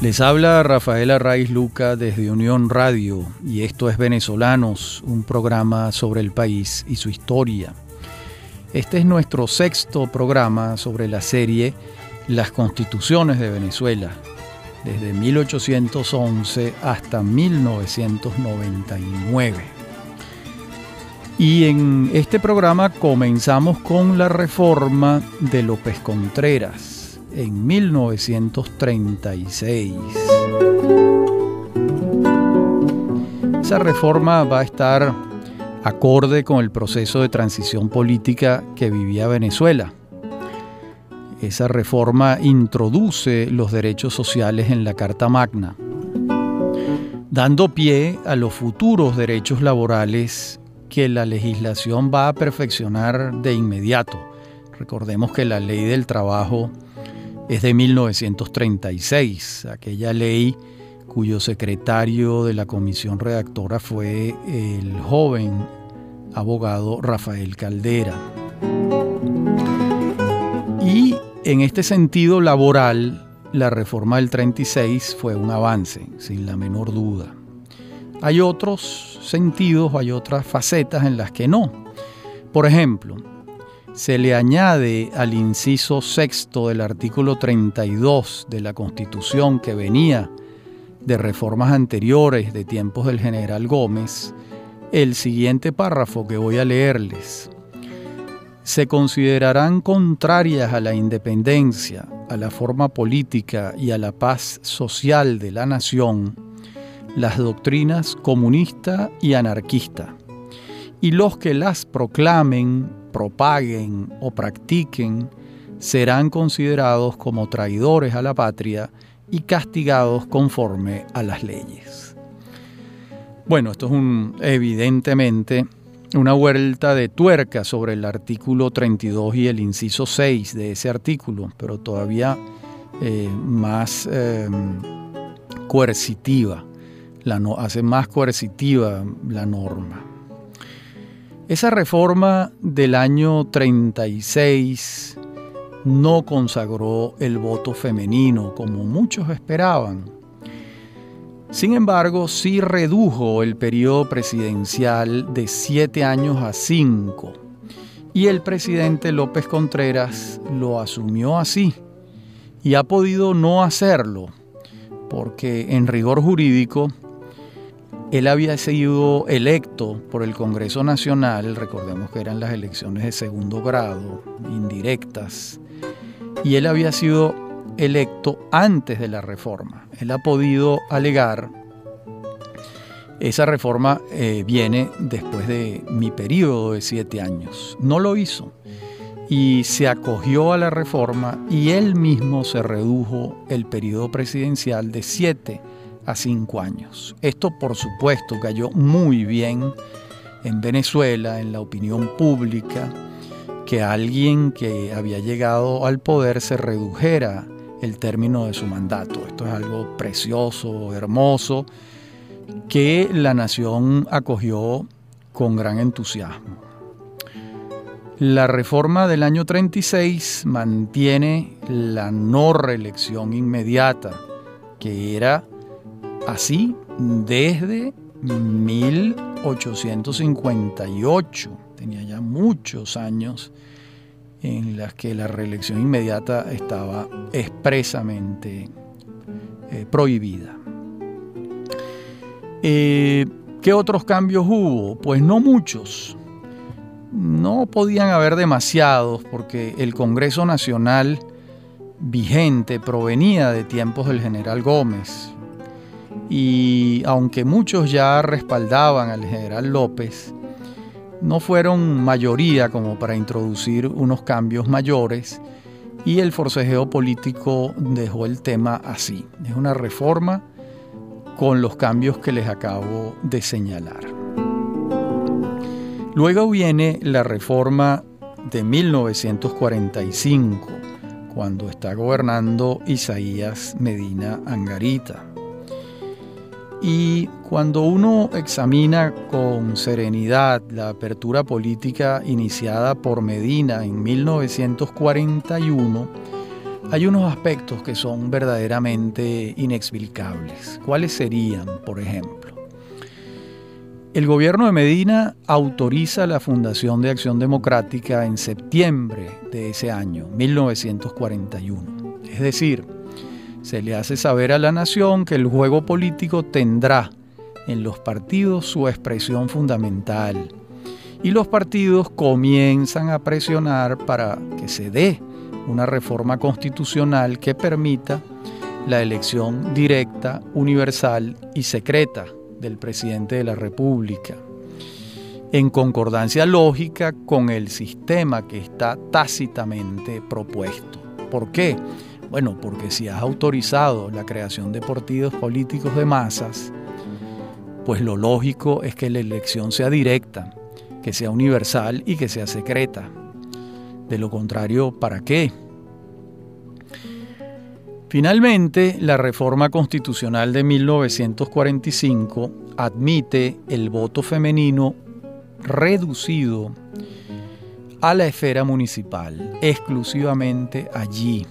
Les habla Rafael Arraiz Luca desde Unión Radio y esto es Venezolanos, un programa sobre el país y su historia. Este es nuestro sexto programa sobre la serie Las Constituciones de Venezuela, desde 1811 hasta 1999. Y en este programa comenzamos con la reforma de López Contreras en 1936. Esa reforma va a estar acorde con el proceso de transición política que vivía Venezuela. Esa reforma introduce los derechos sociales en la Carta Magna, dando pie a los futuros derechos laborales que la legislación va a perfeccionar de inmediato. Recordemos que la ley del trabajo es de 1936, aquella ley cuyo secretario de la comisión redactora fue el joven abogado Rafael Caldera. Y en este sentido laboral, la reforma del 36 fue un avance, sin la menor duda. Hay otros sentidos, hay otras facetas en las que no. Por ejemplo, se le añade al inciso sexto del artículo 32 de la Constitución que venía de reformas anteriores de tiempos del general Gómez, el siguiente párrafo que voy a leerles. Se considerarán contrarias a la independencia, a la forma política y a la paz social de la nación las doctrinas comunista y anarquista, y los que las proclamen propaguen o practiquen serán considerados como traidores a la patria y castigados conforme a las leyes. Bueno, esto es un, evidentemente una vuelta de tuerca sobre el artículo 32 y el inciso 6 de ese artículo, pero todavía eh, más em, coercitiva, la hace más coercitiva la norma. Esa reforma del año 36 no consagró el voto femenino como muchos esperaban. Sin embargo, sí redujo el periodo presidencial de siete años a cinco y el presidente López Contreras lo asumió así y ha podido no hacerlo porque en rigor jurídico él había sido electo por el Congreso Nacional, recordemos que eran las elecciones de segundo grado, indirectas, y él había sido electo antes de la reforma. Él ha podido alegar, esa reforma eh, viene después de mi periodo de siete años. No lo hizo y se acogió a la reforma y él mismo se redujo el periodo presidencial de siete a cinco años. Esto, por supuesto, cayó muy bien en Venezuela, en la opinión pública, que alguien que había llegado al poder se redujera el término de su mandato. Esto es algo precioso, hermoso, que la nación acogió con gran entusiasmo. La reforma del año 36 mantiene la no reelección inmediata, que era Así, desde 1858, tenía ya muchos años en las que la reelección inmediata estaba expresamente eh, prohibida. Eh, ¿Qué otros cambios hubo? Pues no muchos. No podían haber demasiados porque el Congreso Nacional vigente provenía de tiempos del general Gómez, y aunque muchos ya respaldaban al general López, no fueron mayoría como para introducir unos cambios mayores y el forcejeo político dejó el tema así. Es una reforma con los cambios que les acabo de señalar. Luego viene la reforma de 1945, cuando está gobernando Isaías Medina Angarita. Y cuando uno examina con serenidad la apertura política iniciada por Medina en 1941, hay unos aspectos que son verdaderamente inexplicables. ¿Cuáles serían, por ejemplo? El gobierno de Medina autoriza la Fundación de Acción Democrática en septiembre de ese año, 1941. Es decir, se le hace saber a la nación que el juego político tendrá en los partidos su expresión fundamental y los partidos comienzan a presionar para que se dé una reforma constitucional que permita la elección directa, universal y secreta del presidente de la República, en concordancia lógica con el sistema que está tácitamente propuesto. ¿Por qué? Bueno, porque si has autorizado la creación de partidos políticos de masas, pues lo lógico es que la elección sea directa, que sea universal y que sea secreta. De lo contrario, ¿para qué? Finalmente, la reforma constitucional de 1945 admite el voto femenino reducido a la esfera municipal, exclusivamente allí.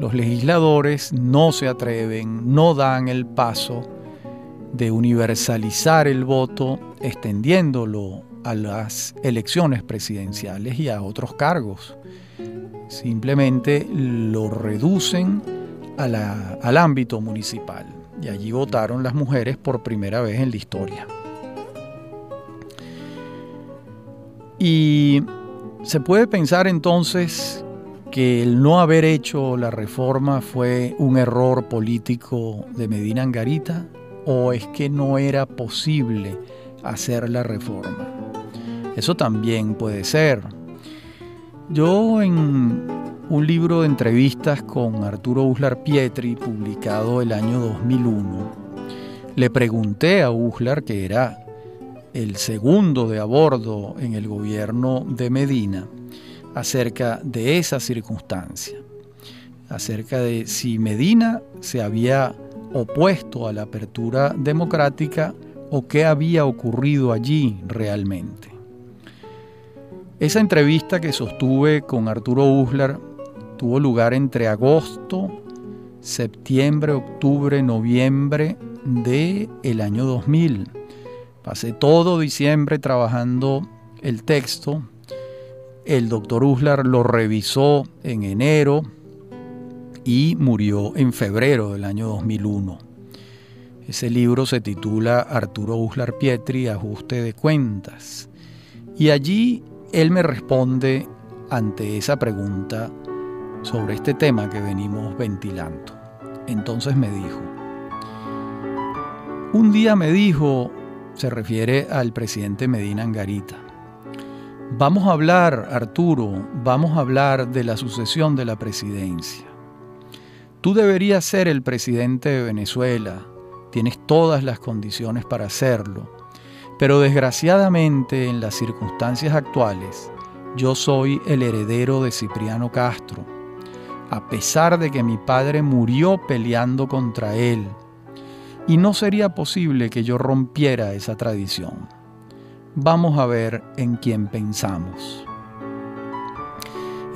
Los legisladores no se atreven, no dan el paso de universalizar el voto extendiéndolo a las elecciones presidenciales y a otros cargos. Simplemente lo reducen al ámbito municipal y allí votaron las mujeres por primera vez en la historia. Y se puede pensar entonces el no haber hecho la reforma fue un error político de Medina Angarita o es que no era posible hacer la reforma. Eso también puede ser. Yo en un libro de entrevistas con Arturo Uslar Pietri, publicado el año 2001, le pregunté a Uslar, que era el segundo de a bordo en el gobierno de Medina, acerca de esa circunstancia, acerca de si Medina se había opuesto a la apertura democrática o qué había ocurrido allí realmente. Esa entrevista que sostuve con Arturo Uslar tuvo lugar entre agosto, septiembre, octubre, noviembre de el año 2000. Pasé todo diciembre trabajando el texto. El doctor Uslar lo revisó en enero y murió en febrero del año 2001. Ese libro se titula Arturo Uslar Pietri, Ajuste de Cuentas. Y allí él me responde ante esa pregunta sobre este tema que venimos ventilando. Entonces me dijo, un día me dijo, se refiere al presidente Medina Angarita, vamos a hablar, Arturo, vamos a hablar de la sucesión de la presidencia. Tú deberías ser el presidente de Venezuela, tienes todas las condiciones para hacerlo, pero desgraciadamente en las circunstancias actuales, yo soy el heredero de Cipriano Castro a pesar de que mi padre murió peleando contra él. Y no sería posible que yo rompiera esa tradición. Vamos a ver en quién pensamos.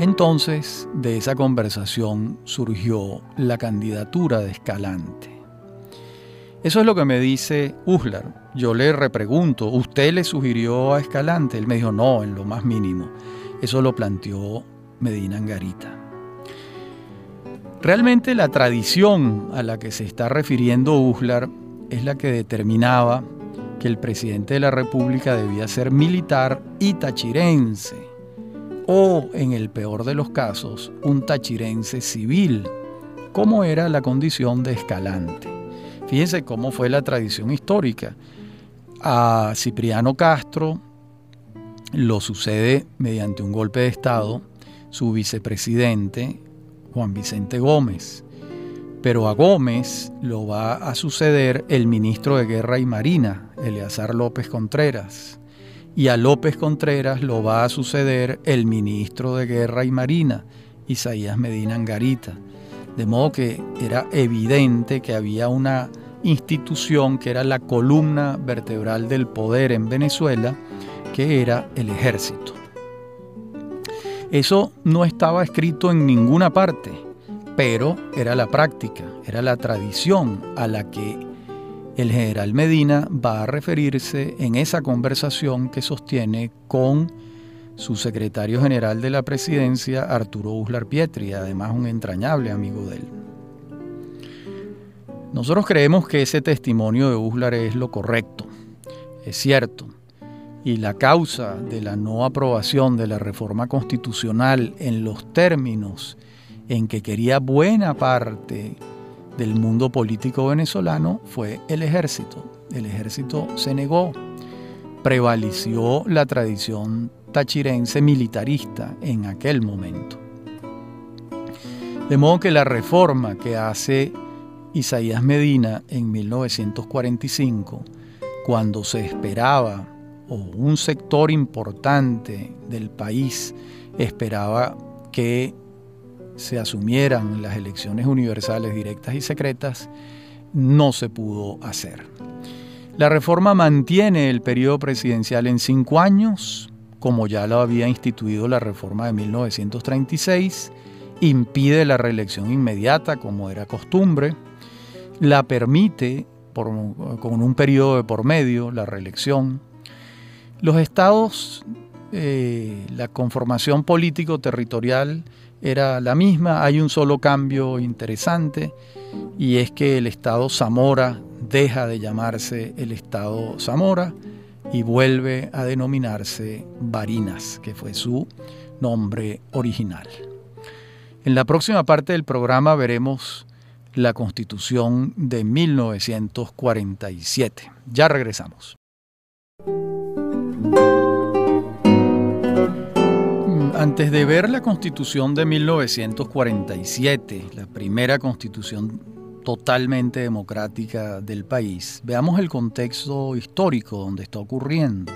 Entonces, de esa conversación surgió la candidatura de Escalante. Eso es lo que me dice Uslar. Yo le repregunto, ¿usted le sugirió a Escalante? Él me dijo, no, en lo más mínimo. Eso lo planteó Medina Angarita. Realmente la tradición a la que se está refiriendo Uslar es la que determinaba que el presidente de la República debía ser militar y tachirense, o en el peor de los casos, un tachirense civil, como era la condición de Escalante. Fíjense cómo fue la tradición histórica. A Cipriano Castro lo sucede mediante un golpe de Estado su vicepresidente, Juan Vicente Gómez. Pero a Gómez lo va a suceder el ministro de Guerra y Marina, Eleazar López Contreras. Y a López Contreras lo va a suceder el ministro de Guerra y Marina, Isaías Medina Angarita. De modo que era evidente que había una institución que era la columna vertebral del poder en Venezuela, que era el ejército. Eso no estaba escrito en ninguna parte. Pero era la práctica, era la tradición a la que el general Medina va a referirse en esa conversación que sostiene con su secretario general de la presidencia, Arturo Uslar Pietri, además un entrañable amigo de él. Nosotros creemos que ese testimonio de Uslar es lo correcto, es cierto, y la causa de la no aprobación de la reforma constitucional en los términos en que quería buena parte del mundo político venezolano fue el ejército. El ejército se negó, prevaleció la tradición tachirense militarista en aquel momento. De modo que la reforma que hace Isaías Medina en 1945, cuando se esperaba, o un sector importante del país esperaba que se asumieran las elecciones universales directas y secretas, no se pudo hacer. La reforma mantiene el periodo presidencial en cinco años, como ya lo había instituido la reforma de 1936, impide la reelección inmediata, como era costumbre, la permite con un periodo de por medio, la reelección. Los estados, eh, la conformación político-territorial era la misma, hay un solo cambio interesante y es que el Estado Zamora deja de llamarse el Estado Zamora y vuelve a denominarse Barinas, que fue su nombre original. En la próxima parte del programa veremos la Constitución de 1947. Ya regresamos. Antes de ver la constitución de 1947, la primera constitución totalmente democrática del país, veamos el contexto histórico donde está ocurriendo.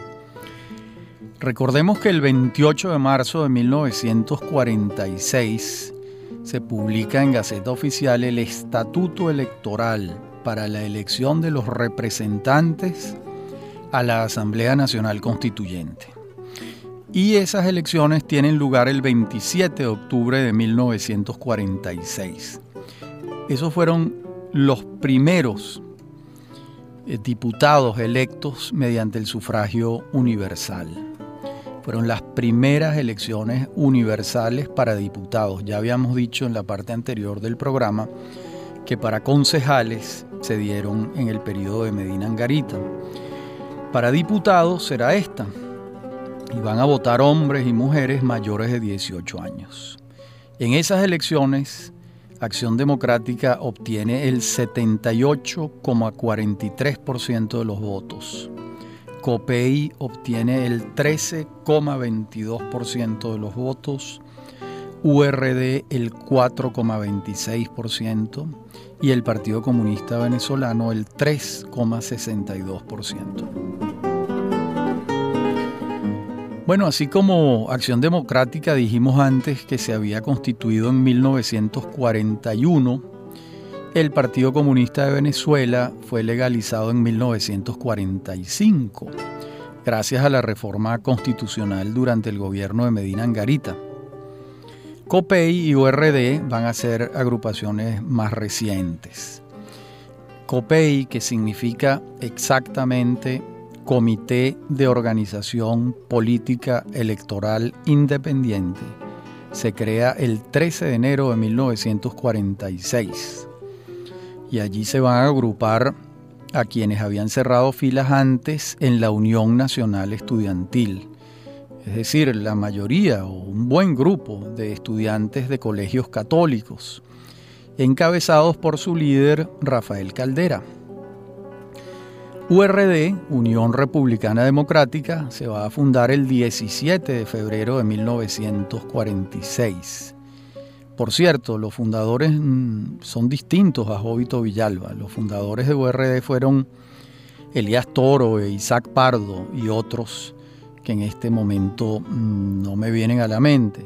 Recordemos que el 28 de marzo de 1946 se publica en Gaceta Oficial el Estatuto Electoral para la elección de los representantes a la Asamblea Nacional Constituyente y esas elecciones tienen lugar el 27 de octubre de 1946. Esos fueron los primeros eh, diputados electos mediante el sufragio universal. Fueron las primeras elecciones universales para diputados. Ya habíamos dicho en la parte anterior del programa que para concejales se dieron en el periodo de Medina Angarita. Para diputados será esta, y van a votar hombres y mujeres mayores de 18 años. En esas elecciones, Acción Democrática obtiene el 78,43% de los votos. COPEI obtiene el 13,22% de los votos, URD el 4,26% y el Partido Comunista Venezolano el 3,62%. Bueno, así como Acción Democrática dijimos antes que se había constituido en 1941, el Partido Comunista de Venezuela fue legalizado en 1945, gracias a la reforma constitucional durante el gobierno de Medina Angarita. COPEI y URD van a ser agrupaciones más recientes. COPEI, que significa exactamente Comité de Organización Política Electoral Independiente. Se crea el 13 de enero de 1946 y allí se van a agrupar a quienes habían cerrado filas antes en la Unión Nacional Estudiantil, es decir, la mayoría o un buen grupo de estudiantes de colegios católicos, encabezados por su líder Rafael Caldera. URD, Unión Republicana Democrática, se va a fundar el 17 de febrero de 1946. Por cierto, los fundadores mm, son distintos a Jovito Villalba. Los fundadores de URD fueron Elías Toro, e Isaac Pardo y otros que en este momento mm, no me vienen a la mente.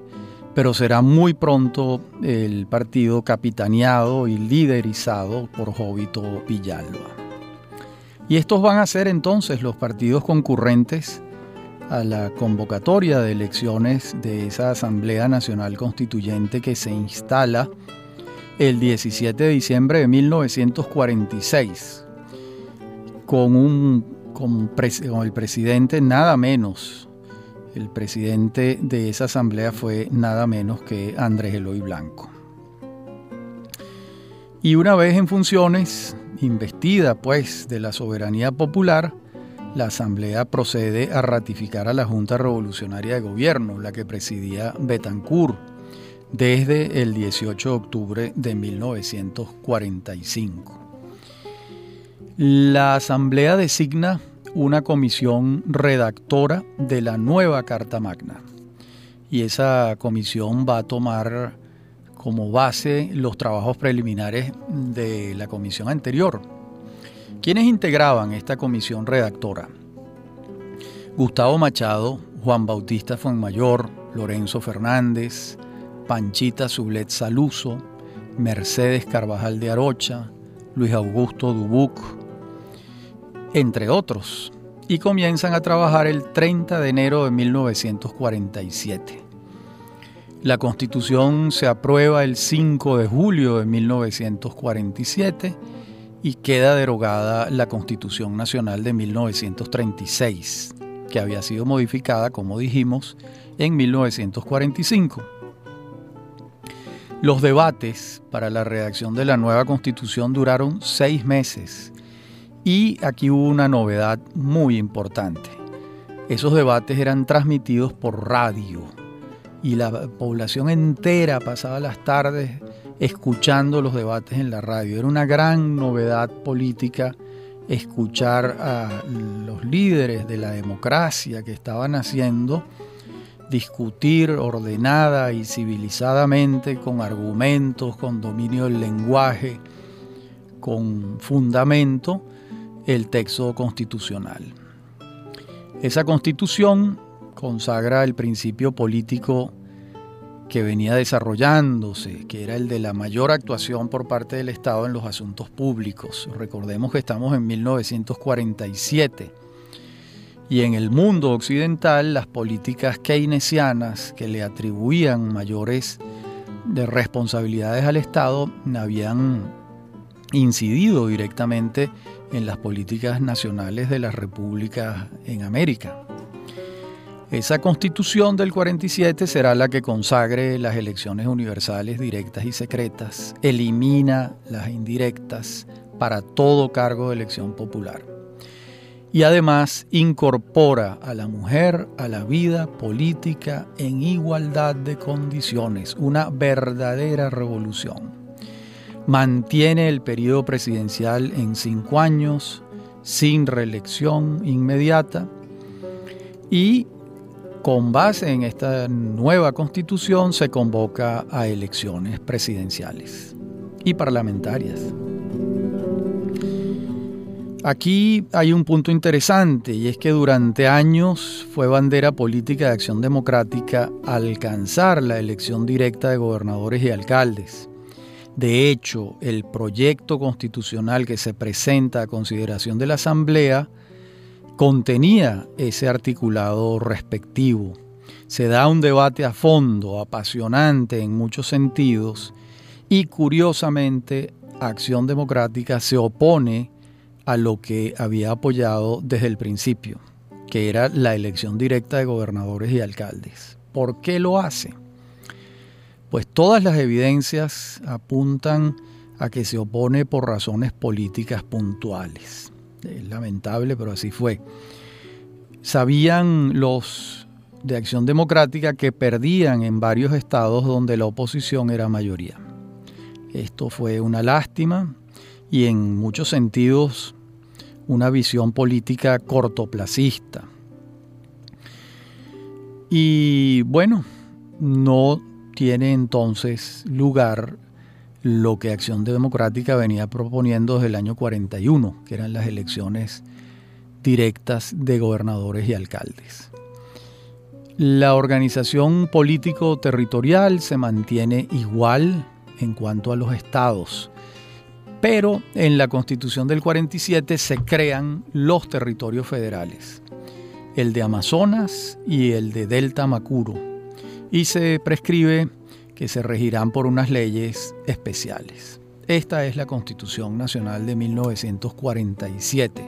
Pero será muy pronto el partido capitaneado y liderizado por Jovito Villalba. Y estos van a ser entonces los partidos concurrentes a la convocatoria de elecciones de esa Asamblea Nacional Constituyente que se instala el 17 de diciembre de 1946 con, un, con, el presidente nada menos. El presidente de esa asamblea fue nada menos que Andrés Eloy Blanco. Y una vez en funciones, investida pues de la soberanía popular, la Asamblea procede a ratificar a la Junta Revolucionaria de Gobierno, la que presidía Betancourt, desde el 18 de octubre de 1945. La Asamblea designa una comisión redactora de la nueva Carta Magna y esa comisión va a tomar como base los trabajos preliminares de la comisión anterior. ¿Quiénes integraban esta comisión redactora? Gustavo Machado, Juan Bautista Fuenmayor, Lorenzo Fernández, Panchita Sublet Saluso, Mercedes Carvajal de Arocha, Luis Augusto Dubuc, entre otros, y comienzan a trabajar el 30 de enero de 1947. La constitución se aprueba el 5 de julio de 1947 y queda derogada la constitución nacional de 1936, que había sido modificada, como dijimos, en 1945. Los debates para la redacción de la nueva constitución duraron seis meses y aquí hubo una novedad muy importante. Esos debates eran transmitidos por radio y la población entera pasaba las tardes escuchando los debates en la radio. Era una gran novedad política escuchar a los líderes de la democracia que estaban haciendo discutir ordenada y civilizadamente, con argumentos, con dominio del lenguaje, con fundamento, el texto constitucional. Esa constitución consagra el principio político que venía desarrollándose, que era el de la mayor actuación por parte del Estado en los asuntos públicos. Recordemos que estamos en 1947 y en el mundo occidental las políticas keynesianas que le atribuían mayores de responsabilidades al Estado habían incidido directamente en las políticas nacionales de las repúblicas en América. Esa constitución del 47 será la que consagre las elecciones universales directas y secretas, elimina las indirectas para todo cargo de elección popular y además incorpora a la mujer a la vida política en igualdad de condiciones, una verdadera revolución. Mantiene el periodo presidencial en cinco años, sin reelección inmediata, y con base en esta nueva constitución se convoca a elecciones presidenciales y parlamentarias. Aquí hay un punto interesante y es que durante años fue bandera política de acción democrática alcanzar la elección directa de gobernadores y alcaldes. De hecho, el proyecto constitucional que se presenta a consideración de la Asamblea contenía ese articulado respectivo. Se da un debate a fondo, apasionante en muchos sentidos, y curiosamente Acción Democrática se opone a lo que había apoyado desde el principio, que era la elección directa de gobernadores y alcaldes. ¿Por qué lo hace? Pues todas las evidencias apuntan a que se opone por razones políticas puntuales. Es lamentable, pero así fue. Sabían los de Acción Democrática que perdían en varios estados donde la oposición era mayoría. Esto fue una lástima y en muchos sentidos una visión política cortoplacista. Y bueno, no tiene entonces lugar lo que Acción Democrática venía proponiendo desde el año 41, que eran las elecciones directas de gobernadores y alcaldes. La organización político-territorial se mantiene igual en cuanto a los estados, pero en la Constitución del 47 se crean los territorios federales, el de Amazonas y el de Delta Macuro, y se prescribe que se regirán por unas leyes especiales. Esta es la Constitución Nacional de 1947,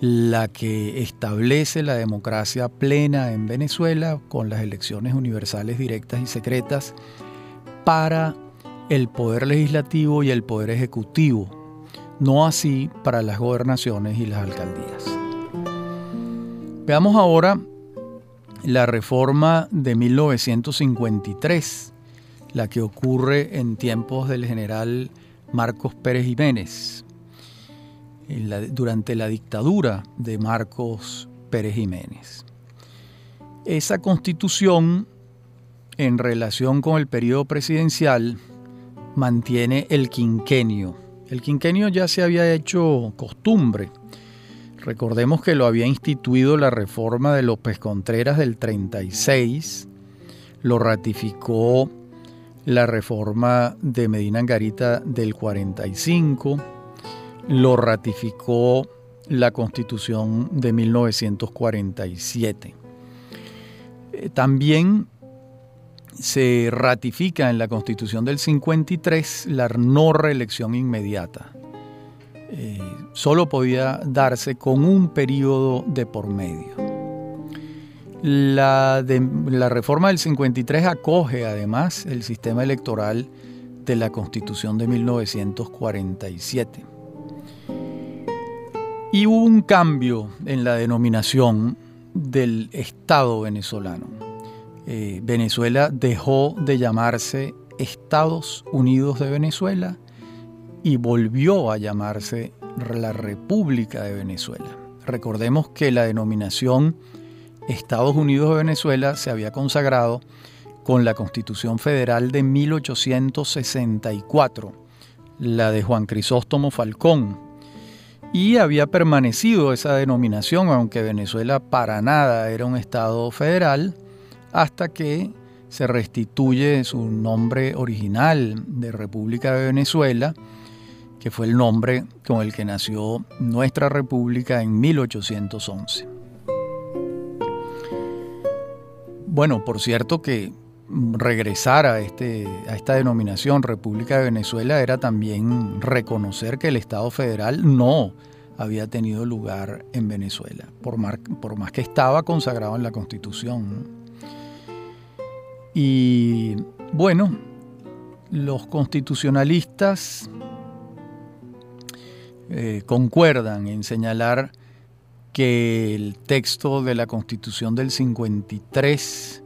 la que establece la democracia plena en Venezuela con las elecciones universales directas y secretas para el poder legislativo y el poder ejecutivo, no así para las gobernaciones y las alcaldías. Veamos ahora la reforma de 1953, la que ocurre en tiempos del general Marcos Pérez Jiménez, durante la dictadura de Marcos Pérez Jiménez. Esa constitución, en relación con el periodo presidencial, mantiene el quinquenio. El quinquenio ya se había hecho costumbre. Recordemos que lo había instituido la reforma de López Contreras del 36, lo ratificó la reforma de Medina Angarita del 45, lo ratificó la constitución de 1947. Eh, también se ratifica en la Constitución del 53 la no reelección inmediata. Eh, solo podía darse con un periodo de por medio. La, reforma del 53 acoge además el sistema electoral de la Constitución de 1947. Y hubo un cambio en la denominación del Estado venezolano. Eh, Venezuela dejó de llamarse Estados Unidos de Venezuela y volvió a llamarse la República de Venezuela. Recordemos que la denominación Estados Unidos de Venezuela se había consagrado con la Constitución Federal de 1864, la de Juan Crisóstomo Falcón, y había permanecido esa denominación, aunque Venezuela para nada era un Estado federal, hasta que se restituye su nombre original de República de Venezuela, que fue el nombre con el que nació nuestra república en 1811. Bueno, por cierto que regresar a, este, a esta denominación República de Venezuela era también reconocer que el Estado federal no había tenido lugar en Venezuela, por, por más que estaba consagrado en la Constitución. Y bueno, los constitucionalistas eh, concuerdan en señalar que el texto de la Constitución del 53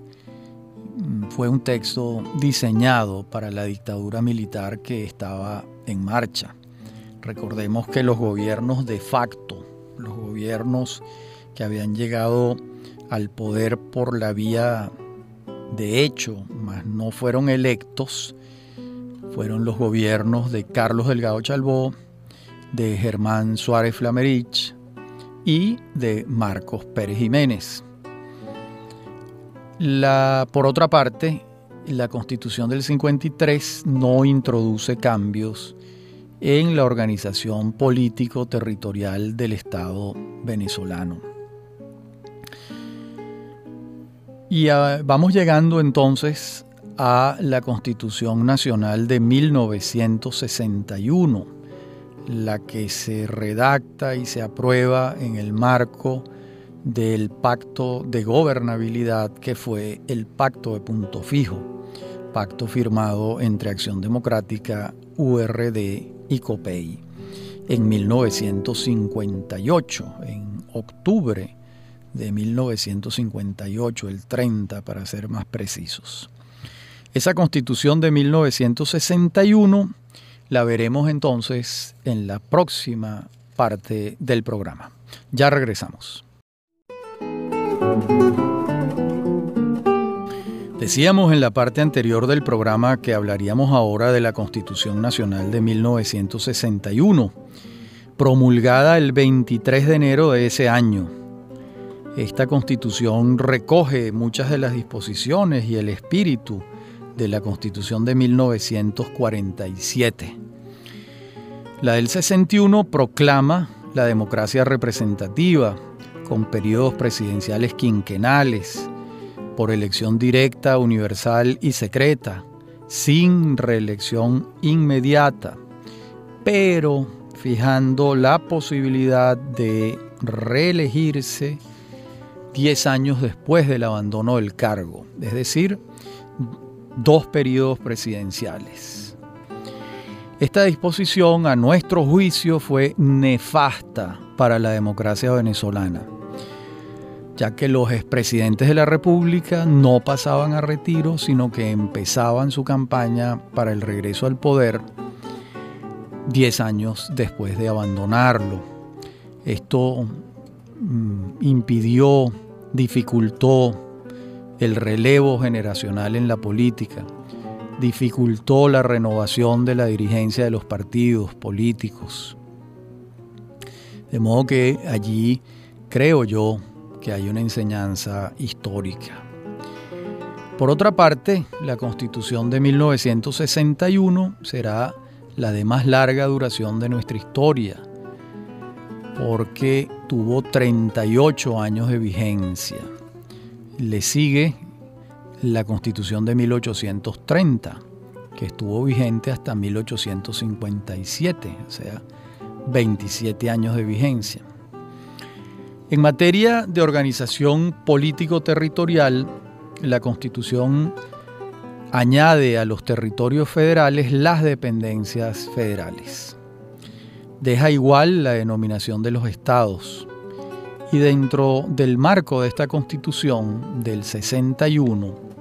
mm, fue un texto diseñado para la dictadura militar que estaba en marcha. Recordemos que los gobiernos de facto, los gobiernos que habían llegado al poder por la vía de hecho, mas no fueron electos, fueron los gobiernos de Carlos Delgado Chalbó, de Germán Suárez Flamerich y de Marcos Pérez Jiménez. Por otra parte, la constitución del 53 no introduce cambios en la organización político-territorial del Estado venezolano. Y ah, vamos llegando entonces a la Constitución Nacional de 1961, la que se redacta y se aprueba en el marco del pacto de gobernabilidad que fue el pacto de punto fijo, pacto firmado entre Acción Democrática, URD y COPEI en 1958, en octubre de 1958, el 30 para ser más precisos. Esa constitución de 1961 la veremos entonces en la próxima parte del programa. Ya regresamos. Decíamos en la parte anterior del programa que hablaríamos ahora de la Constitución Nacional de 1961, promulgada el 23 de enero de ese año esta constitución recoge muchas de las disposiciones y el espíritu de la constitución de 1947. La del 61 proclama la democracia representativa con periodos presidenciales quinquenales por elección directa, universal y secreta, sin reelección inmediata, pero fijando la posibilidad de reelegirse 10 años después del abandono del cargo, es decir, dos periodos presidenciales. Esta disposición, a nuestro juicio, fue nefasta para la democracia venezolana, ya que los expresidentes de la República no pasaban a retiro, sino que empezaban su campaña para el regreso al poder 10 años después de abandonarlo. Esto mm, impidió, dificultó el relevo generacional en la política, dificultó la renovación de la dirigencia de los partidos políticos. De modo que allí creo yo que hay una enseñanza histórica. Por otra parte, la constitución de 1961 será la de más larga duración de nuestra historia, porque tuvo 38 años de vigencia le sigue la constitución de 1830, que estuvo vigente hasta 1857, o sea, 27 años de vigencia. En materia de organización político-territorial, la constitución añade a los territorios federales las dependencias federales. Deja igual la denominación de los estados y dentro del marco de esta constitución del 61,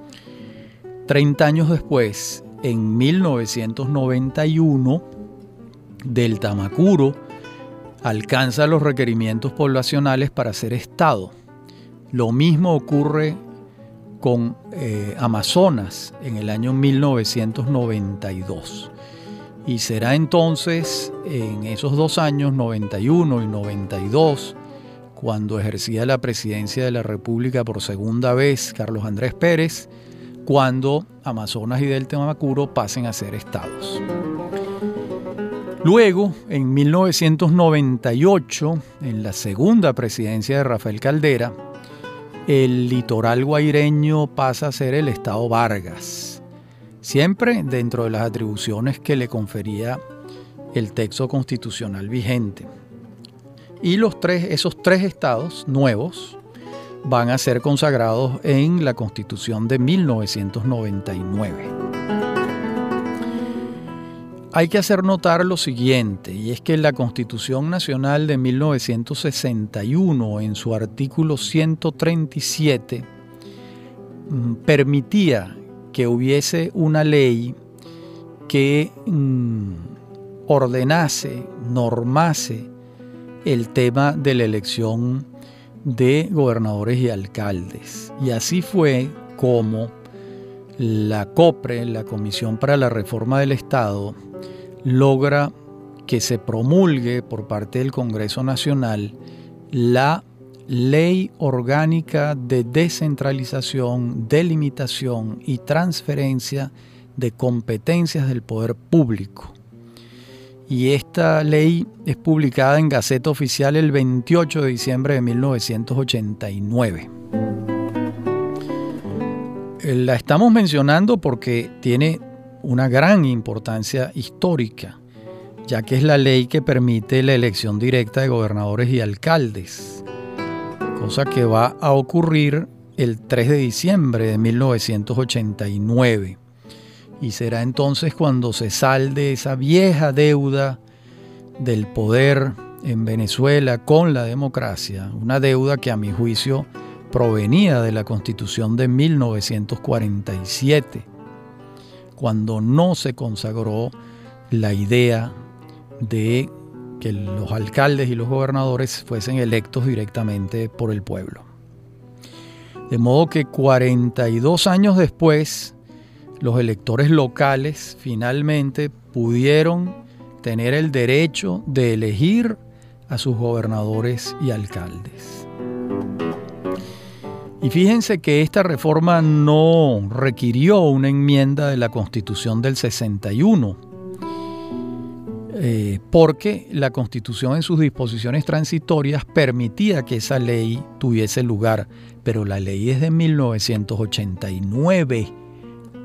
30 años después, en 1991, del Tamacuro alcanza los requerimientos poblacionales para ser Estado. Lo mismo ocurre con eh, Amazonas en el año 1992. Y será entonces en esos dos años, 91 y 92, cuando ejercía la presidencia de la República por segunda vez Carlos Andrés Pérez, cuando Amazonas y Delta Macuro pasen a ser estados. Luego, en 1998, en la segunda presidencia de Rafael Caldera, el litoral guaireño pasa a ser el estado Vargas, siempre dentro de las atribuciones que le confería el texto constitucional vigente. Y los tres, esos tres estados nuevos van a ser consagrados en la Constitución de 1999. Hay que hacer notar lo siguiente, y es que la Constitución Nacional de 1961, en su artículo 137, mm, permitía que hubiese una ley que mm, ordenase, normase el tema de la elección de gobernadores y alcaldes. Y así fue como la COPRE, la Comisión para la Reforma del Estado, logra que se promulgue por parte del Congreso Nacional la Ley Orgánica de Descentralización, Delimitación y Transferencia de Competencias del Poder Público y esta ley es publicada en Gaceta Oficial el 28 de diciembre de 1989. Eh, la estamos mencionando porque tiene una gran importancia histórica, ya que es la ley que permite la elección directa de gobernadores y alcaldes, cosa que va a ocurrir el 3 de diciembre de 1989 y será entonces cuando se salde esa vieja deuda del poder en Venezuela con la democracia, una deuda que a mi juicio provenía de la constitución de 1947, cuando no se consagró la idea de que los alcaldes y los gobernadores fuesen electos directamente por el pueblo. De modo que 42 años después, los electores locales finalmente pudieron tener el derecho de elegir a sus gobernadores y alcaldes. Y fíjense que esta reforma no requirió una enmienda de la Constitución del 61, eh, porque la Constitución en sus disposiciones transitorias permitía que esa ley tuviese lugar, pero la ley es de 1989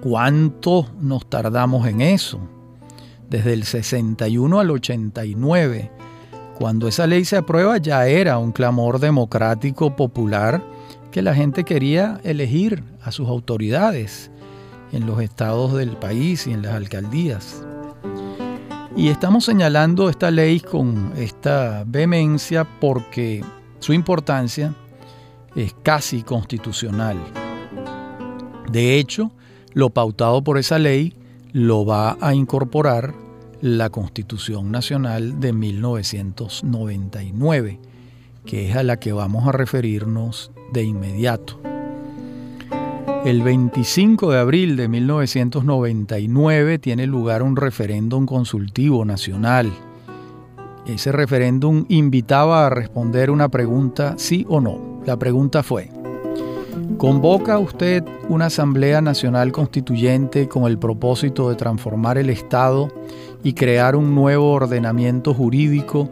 ¿Cuánto nos tardamos en eso? Desde el 61 al 89. Cuando esa ley se aprueba ya era un clamor democrático popular que la gente quería elegir a sus autoridades en los estados del país y en las alcaldías. Y estamos señalando esta ley con esta vehemencia porque su importancia es casi constitucional. De hecho, lo pautado por esa ley lo va a incorporar la Constitución Nacional de 1999, que es a la que vamos a referirnos de inmediato. El 25 de abril de 1999 tiene lugar un referéndum consultivo nacional. Ese referéndum invitaba a responder una pregunta sí o no. La pregunta fue, ¿convoca usted una Asamblea Nacional Constituyente con el propósito de transformar el Estado y crear un nuevo ordenamiento jurídico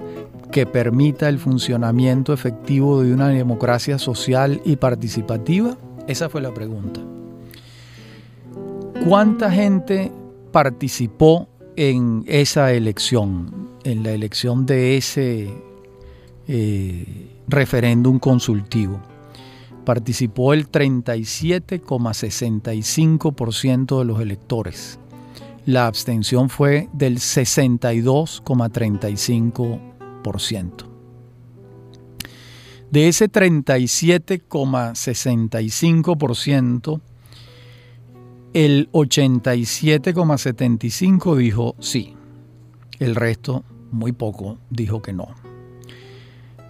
que permita el funcionamiento efectivo de una democracia social y participativa? Esa fue la pregunta. ¿Cuánta gente participó en esa elección, en la elección de ese eh, referéndum consultivo? Participó el 37,65% de los electores. La abstención fue del 62,35%. De ese 37,65%, el 87,75% dijo sí. El resto, muy poco, dijo que no.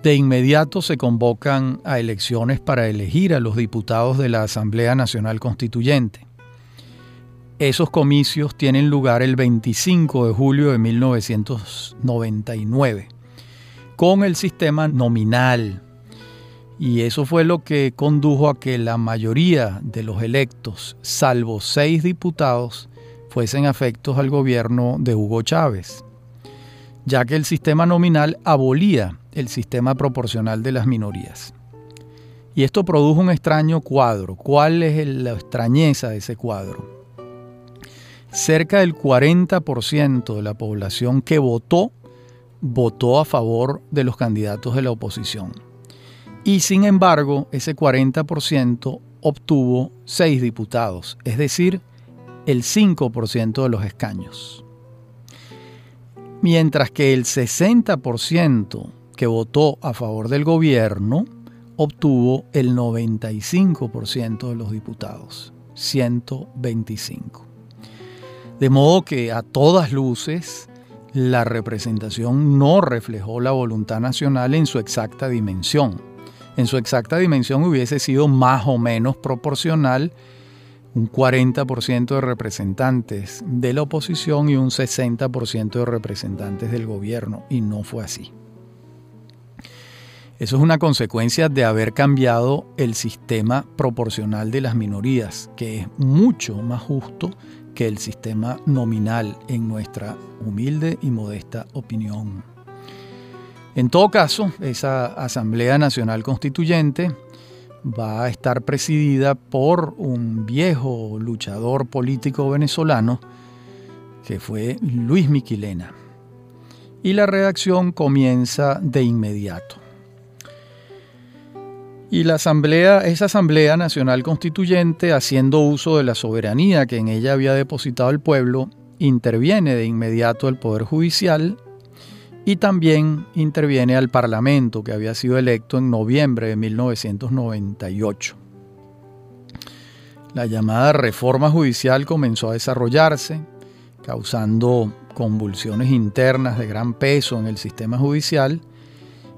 De inmediato se convocan a elecciones para elegir a los diputados de la Asamblea Nacional Constituyente. Esos comicios tienen lugar el 25 de julio de 1999, con el sistema nominal y eso fue lo que condujo a que la mayoría de los electos, salvo seis diputados, fuesen afectos al gobierno de Hugo Chávez, ya que el sistema nominal abolía el sistema proporcional de las minorías. Y esto produjo un extraño cuadro. ¿Cuál es la extrañeza de ese cuadro? Cerca del 40% de la población que votó votó a favor de los candidatos de la oposición y sin embargo ese 40% obtuvo 6 diputados, es decir, el 5% de los escaños. Mientras que el 60% que votó a favor del gobierno obtuvo el 95% de los diputados, 125. De modo que a todas luces la representación no reflejó la voluntad nacional en su exacta dimensión en su exacta dimensión hubiese sido más o menos proporcional un 40% de representantes de la oposición y un 60% de representantes del gobierno, y no fue así. Eso es una consecuencia de haber cambiado el sistema proporcional de las minorías, que es mucho más justo que el sistema nominal en nuestra humilde y modesta opinión. En todo caso, esa Asamblea Nacional Constituyente va a estar presidida por un viejo luchador político venezolano que fue Luis Miquilena. Y la redacción comienza de inmediato. Y la asamblea, esa Asamblea Nacional Constituyente, haciendo uso de la soberanía que en ella había depositado el pueblo, interviene de inmediato el Poder Judicial y también interviene al Parlamento que había sido electo en noviembre de 1998. La llamada reforma judicial comenzó a desarrollarse, causando convulsiones internas de gran peso en el sistema judicial.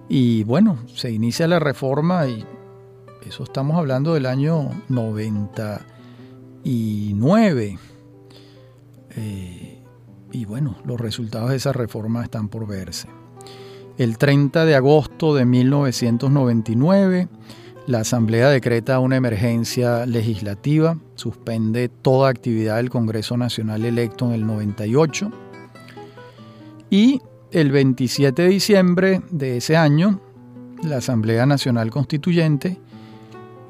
Y bueno, se inicia la reforma y eso estamos hablando del año 99. Eh, y bueno, los resultados de esa reforma están por verse. El 30 de agosto de 1999, la Asamblea decreta una emergencia legislativa, suspende toda actividad del Congreso Nacional electo en el 98 y el 27 de diciembre de ese año, la Asamblea Nacional Constituyente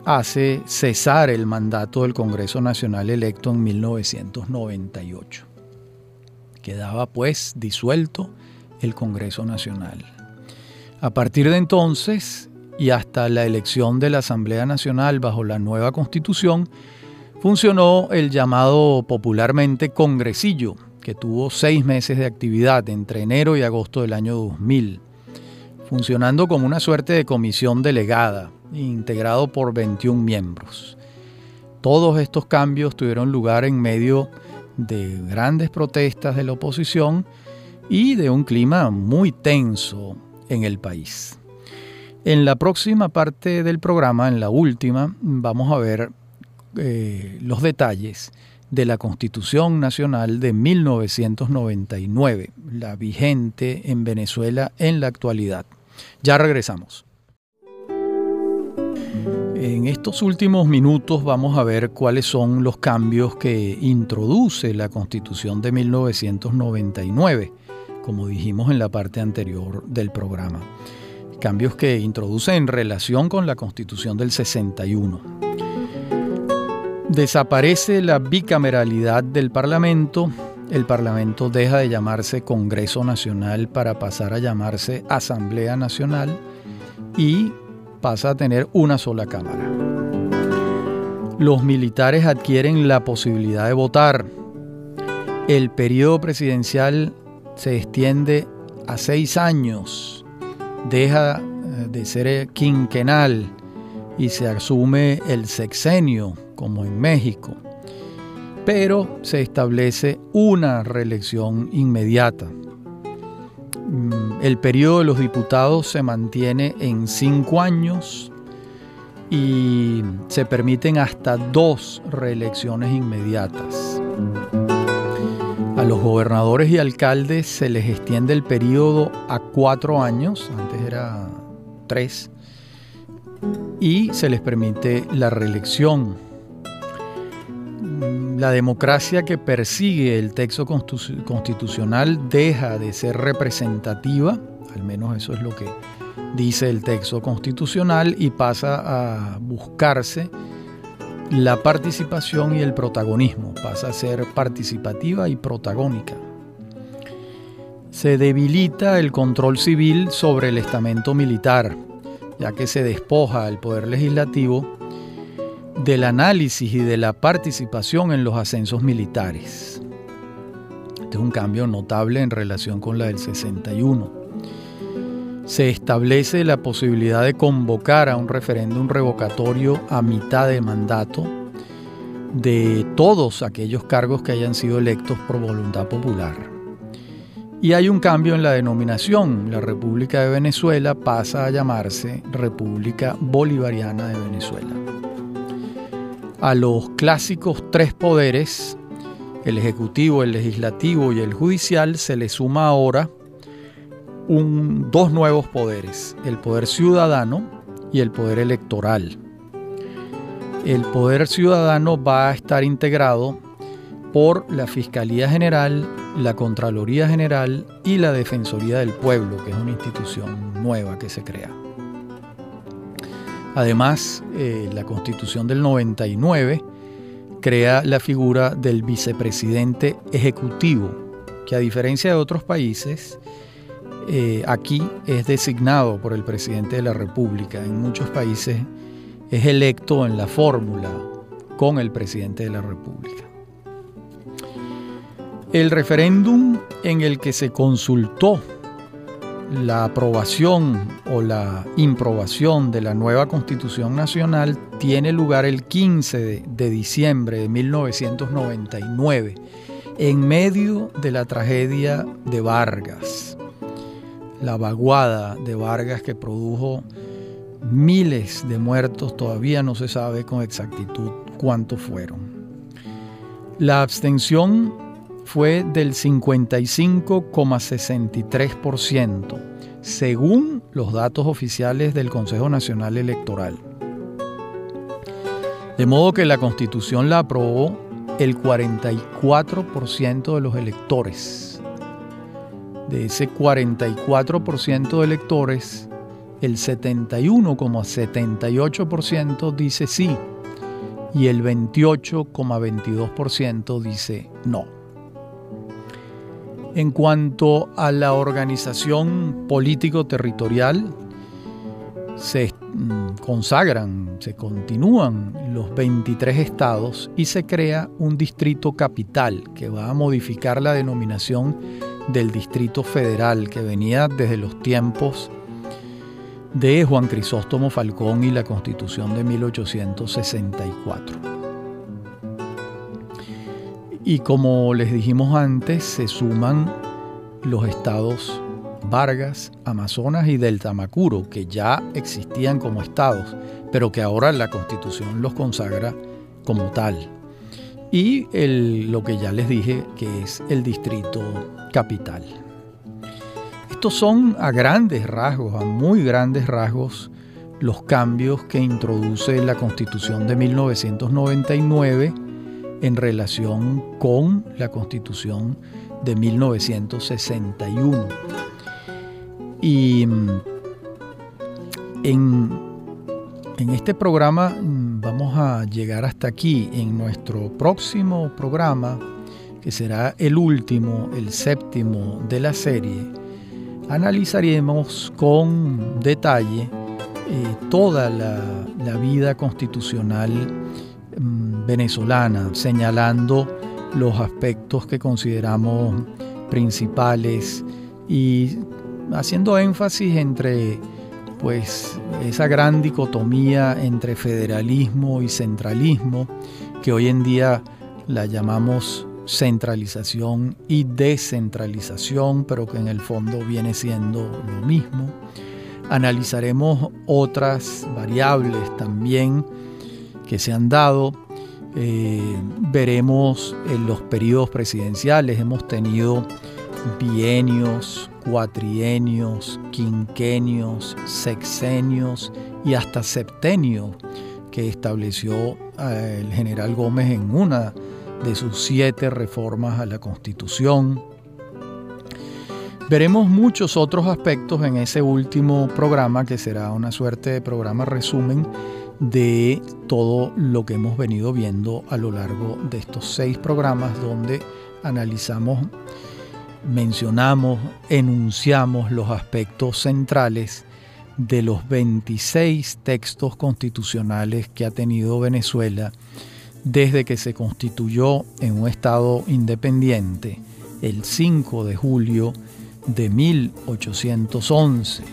hace cesar el mandato del Congreso Nacional electo en 1998. Quedaba pues disuelto el Congreso Nacional. A partir de entonces y hasta la elección de la Asamblea Nacional bajo la nueva Constitución, funcionó el llamado popularmente Congresillo, que tuvo seis meses de actividad entre enero y agosto del año 2000, funcionando como una suerte de comisión delegada, integrado por 21 miembros. Todos estos cambios tuvieron lugar en medio de grandes protestas de la oposición y de un clima muy tenso en el país. En la próxima parte del programa, en la última, vamos a ver eh, los detalles de la Constitución Nacional de 1999, la vigente en Venezuela en la actualidad. Ya regresamos. En estos últimos minutos vamos a ver cuáles son los cambios que introduce la Constitución de 1999, como dijimos en la parte anterior del programa. Cambios que introduce en relación con la Constitución del 61. Desaparece la bicameralidad del Parlamento. El Parlamento deja de llamarse Congreso Nacional para pasar a llamarse Asamblea Nacional y pasa a tener una sola Cámara. Los militares adquieren la posibilidad de votar. El periodo presidencial se extiende a seis años. Deja eh, de ser quinquenal y se asume el sexenio como en México, pero se establece una reelección inmediata. Mm, el periodo de los diputados se mantiene en cinco años y se permiten hasta dos reelecciones inmediatas. A los gobernadores y alcaldes se les extiende el periodo a cuatro años, antes era tres, y se les permite la reelección la democracia que persigue el texto constitucional deja de ser representativa, al menos eso es lo que dice el texto constitucional, y pasa a buscarse la participación y el protagonismo, pasa a ser participativa y protagónica. Se debilita el control civil sobre el estamento militar, ya que se despoja el poder legislativo del análisis y de la participación en los ascensos militares. Este es un cambio notable en relación con la del 61. Se establece la posibilidad de convocar a un referéndum revocatorio a mitad de mandato de todos aquellos cargos que hayan sido electos por voluntad popular. Y hay un cambio en la denominación. La República de Venezuela pasa a llamarse República Bolivariana de Venezuela a los clásicos tres poderes, el ejecutivo, el legislativo y el judicial, se le suma ahora dos nuevos poderes, el poder ciudadano y el poder electoral. El poder ciudadano va a estar integrado por la Fiscalía General, la Contraloría General y la Defensoría del Pueblo, que es una institución nueva que se crea. Además, eh, la Constitución del 99 crea la figura del vicepresidente ejecutivo, que a diferencia de otros países, eh, aquí es designado por el presidente de la República. En muchos países es electo en la fórmula con el presidente de la República. El referéndum en el que se consultó la aprobación o la improbación de la nueva Constitución Nacional tiene lugar el 15 de, diciembre de 1999, en medio de la tragedia de Vargas, la vaguada de Vargas que produjo miles de muertos, todavía no se sabe con exactitud cuántos fueron. La abstención fue del 55,63%, según los datos oficiales del Consejo Nacional Electoral. De modo que la Constitución la aprobó el 44% de los electores. De ese 44% de electores, el 71,78% dice sí y el 28,22% dice no. En cuanto a la organización político-territorial, se mm, consagran, se continúan los 23 estados y se crea un distrito capital que va a modificar la denominación del distrito federal que venía desde los tiempos de Juan Crisóstomo Falcón y la Constitución de 1864. Y como les dijimos antes, se suman los estados Vargas, Amazonas y del Tamacuro, que ya existían como estados, pero que ahora la Constitución los consagra como tal. Y lo que ya les dije, que es el distrito capital. Estos son a grandes rasgos, a muy grandes rasgos, los cambios que introduce la Constitución de 1999 en relación con la Constitución de 1961. Y mm, en, en este programa mm, vamos a llegar hasta aquí. En nuestro próximo programa, que será el último, el séptimo de la serie, analizaremos con detalle eh, toda la, vida constitucional venezolana, señalando los aspectos que consideramos principales y haciendo énfasis entre pues esa gran dicotomía entre federalismo y centralismo que hoy en día la llamamos centralización y descentralización, pero que en el fondo viene siendo lo mismo. Analizaremos otras variables también que se han dado. Eh, veremos en los periodos presidenciales, hemos tenido bienios, cuatrienios, quinquenios, sexenios y hasta septenios que estableció eh, el general Gómez en una de sus siete reformas a la Constitución. Veremos muchos otros aspectos en ese último programa, que será una suerte de programa resumen de todo lo que hemos venido viendo a lo largo de estos seis programas donde analizamos mencionamos, enunciamos los aspectos centrales de los 26 textos constitucionales que ha tenido Venezuela desde que se constituyó en un Estado independiente el 5 de julio de 1811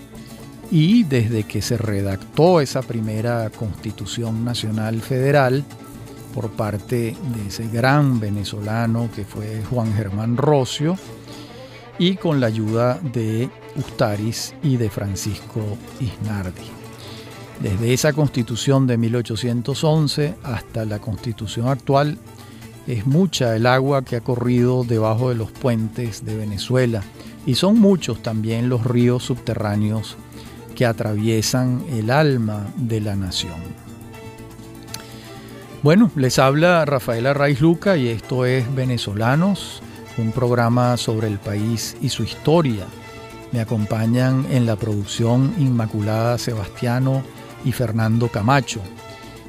y desde que se redactó esa primera Constitución Nacional Federal por parte de ese gran venezolano que fue Juan Germán Rocio, y con la ayuda de Ustaris y de Francisco Isnardi. Desde esa constitución de 1811 hasta la constitución actual, es mucha el agua que ha corrido debajo de los puentes de Venezuela y son muchos también los ríos subterráneos que atraviesan el alma de la nación. Bueno, les habla Rafaela Raiz Luca y esto es Venezolanos un programa sobre el país y su historia. Me acompañan en la producción Inmaculada Sebastiano y Fernando Camacho.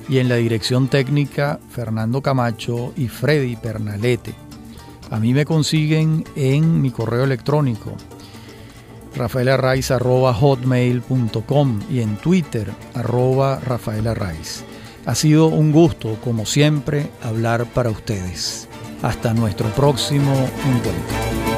Y en la dirección técnica Fernando Camacho y Freddy Pernalete. A mí me consiguen en mi correo electrónico rafaelarraiz.hotmail.com y en Twitter arroba Ha sido un gusto, como siempre, hablar para ustedes. Hasta nuestro próximo encuentro.